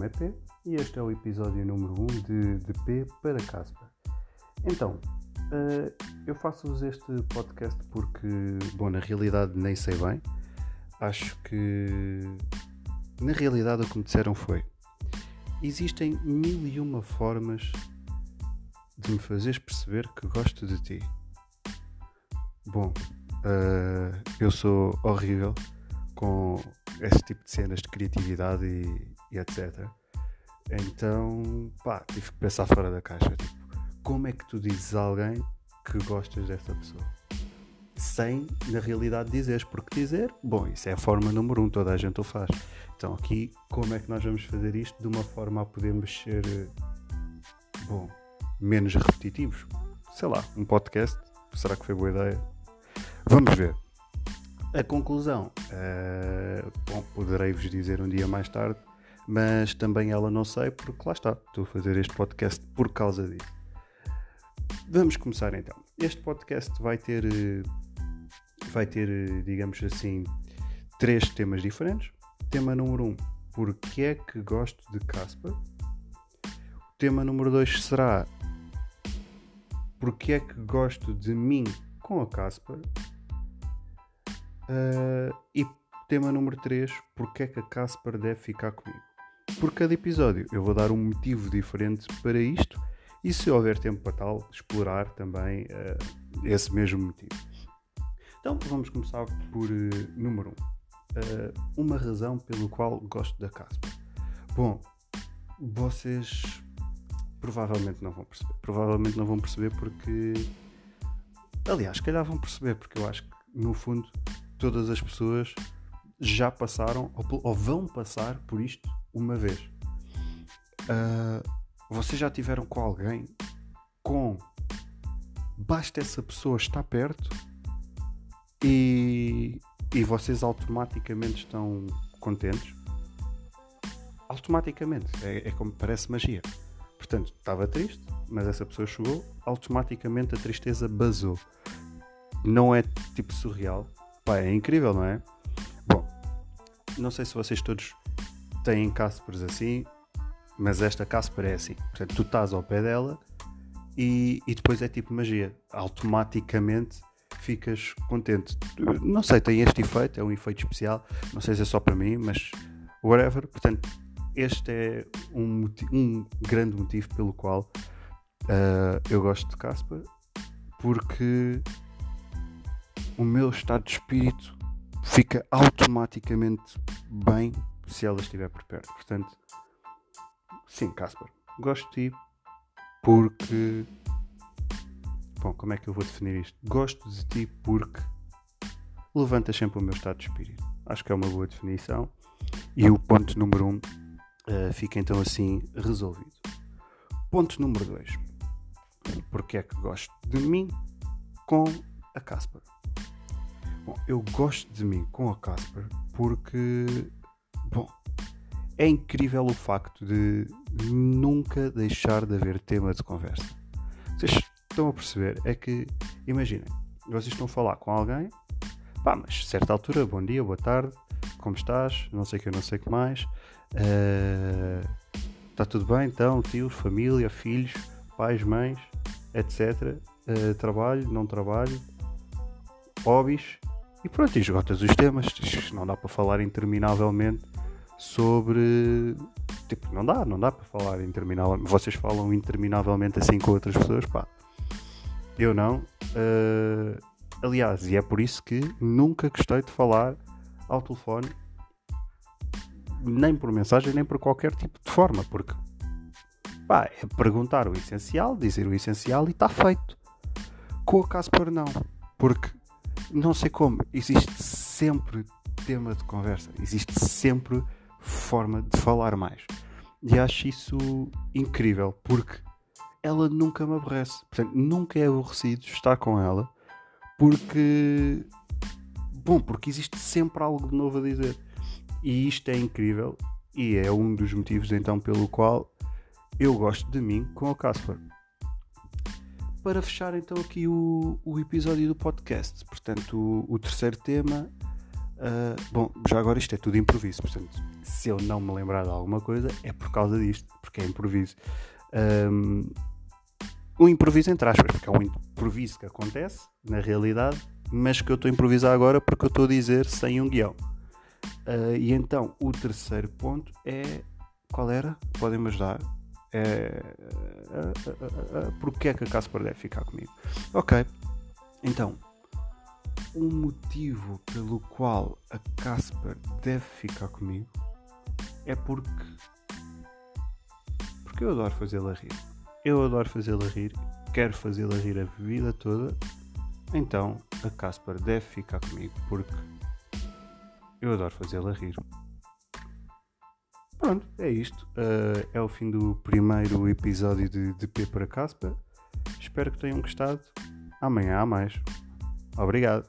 nome é P e este é o episódio número 1 de, de P para Casper. Então, uh, eu faço-vos este podcast porque, bom, na realidade nem sei bem. Acho que, na realidade, o que me disseram foi: existem mil e uma formas de me fazeres perceber que gosto de ti. Bom, uh, eu sou horrível com esse tipo de cenas de criatividade e, e etc. Então, pá, tive que pensar fora da caixa. Tipo, como é que tu dizes a alguém que gostas dessa pessoa? Sem, na realidade, dizeres. Porque dizer, bom, isso é a forma número um, toda a gente o faz. Então, aqui, como é que nós vamos fazer isto de uma forma a podermos ser, bom, menos repetitivos? Sei lá, um podcast, será que foi boa ideia? Vamos ver. A conclusão, uh, bom, poderei-vos dizer um dia mais tarde, mas também ela não sei, porque lá está, estou a fazer este podcast por causa disso. Vamos começar então. Este podcast vai ter, vai ter, digamos assim, três temas diferentes. Tema número um, porque é que gosto de Casper? O tema número dois será porque é que gosto de mim com a Casper? Uh, e tema número 3, porque é que a Casper deve ficar comigo? Por cada episódio eu vou dar um motivo diferente para isto e se houver tempo para tal, explorar também uh, esse mesmo motivo. Então vamos começar por uh, número 1. Um. uma razão pelo qual gosto da Casper. Bom, vocês provavelmente não vão perceber. Provavelmente não vão perceber porque. Aliás, se calhar vão perceber, porque eu acho que no fundo todas as pessoas já passaram ou, ou vão passar por isto uma vez. Uh, vocês já tiveram com alguém com basta essa pessoa estar perto e, e vocês automaticamente estão contentes? Automaticamente, é, é como parece magia. Portanto, estava triste, mas essa pessoa chegou, automaticamente a tristeza basou. Não é tipo surreal, Pá, é incrível, não é? Bom, não sei se vocês todos têm Caspers assim, mas esta Casper é assim. Portanto, tu estás ao pé dela e, e depois é tipo magia. Automaticamente ficas contente. Não sei, tem este efeito, é um efeito especial. Não sei se é só para mim, mas whatever. Portanto, este é um, um grande motivo pelo qual uh, eu gosto de Casper, porque o meu estado de espírito fica automaticamente bem se ela estiver por perto. Portanto, sim, Casper, gosto de ti porque. Bom, como é que eu vou definir isto? Gosto de ti porque levantas sempre o meu estado de espírito. Acho que é uma boa definição. E o ponto número um uh, fica então assim resolvido. Ponto número dois. Porque é que gosto de mim com a Casper? Bom, eu gosto de mim com a Casper porque, bom, é incrível o facto de nunca deixar de haver tema de conversa. Vocês estão a perceber? É que, imaginem, vocês estão a falar com alguém, pá, mas a certa altura, bom dia, boa tarde, como estás? Não sei o que, não sei o que mais. Uh, está tudo bem então? Tios, família, filhos, pais, mães, etc. Uh, trabalho, não trabalho, hobbies e pronto, e esgotas os temas. Não dá para falar interminavelmente sobre. Tipo, não dá, não dá para falar interminavelmente. Vocês falam interminavelmente assim com outras pessoas, pá. Eu não. Uh, aliás, e é por isso que nunca gostei de falar ao telefone, nem por mensagem, nem por qualquer tipo de forma, porque pá, é perguntar o essencial, dizer o essencial e está feito. Com o Casper, não, porque não sei como, existe sempre tema de conversa, existe sempre forma de falar mais. E acho isso incrível, porque ela nunca me aborrece. Portanto, nunca é aborrecido estar com ela, porque. Bom, porque existe sempre algo de novo a dizer. E isto é incrível, e é um dos motivos então pelo qual eu gosto de mim com o Casper para fechar então aqui o, o episódio do podcast. Portanto, o, o terceiro tema Uh, bom, já agora isto é tudo improviso, portanto, se eu não me lembrar de alguma coisa, é por causa disto, porque é improviso. Um, um improviso entre aspas, porque é um improviso que acontece na realidade, mas que eu estou a improvisar agora porque eu estou a dizer sem um guião. Uh, e então, o terceiro ponto é. Qual era? Podem-me ajudar? É. Uh, uh, porque é que a Casper deve ficar comigo? Ok, então, um motivo pelo qual a Casper deve ficar comigo é porque porque eu adoro fazê-la rir. Eu adoro fazê-la rir, quero fazê-la rir a vida toda. Então a Casper deve ficar comigo porque eu adoro fazê-la rir. Pronto, é isto. Uh, é o fim do primeiro episódio de, de P para Casper. Espero que tenham gostado. Amanhã há mais. Obrigado.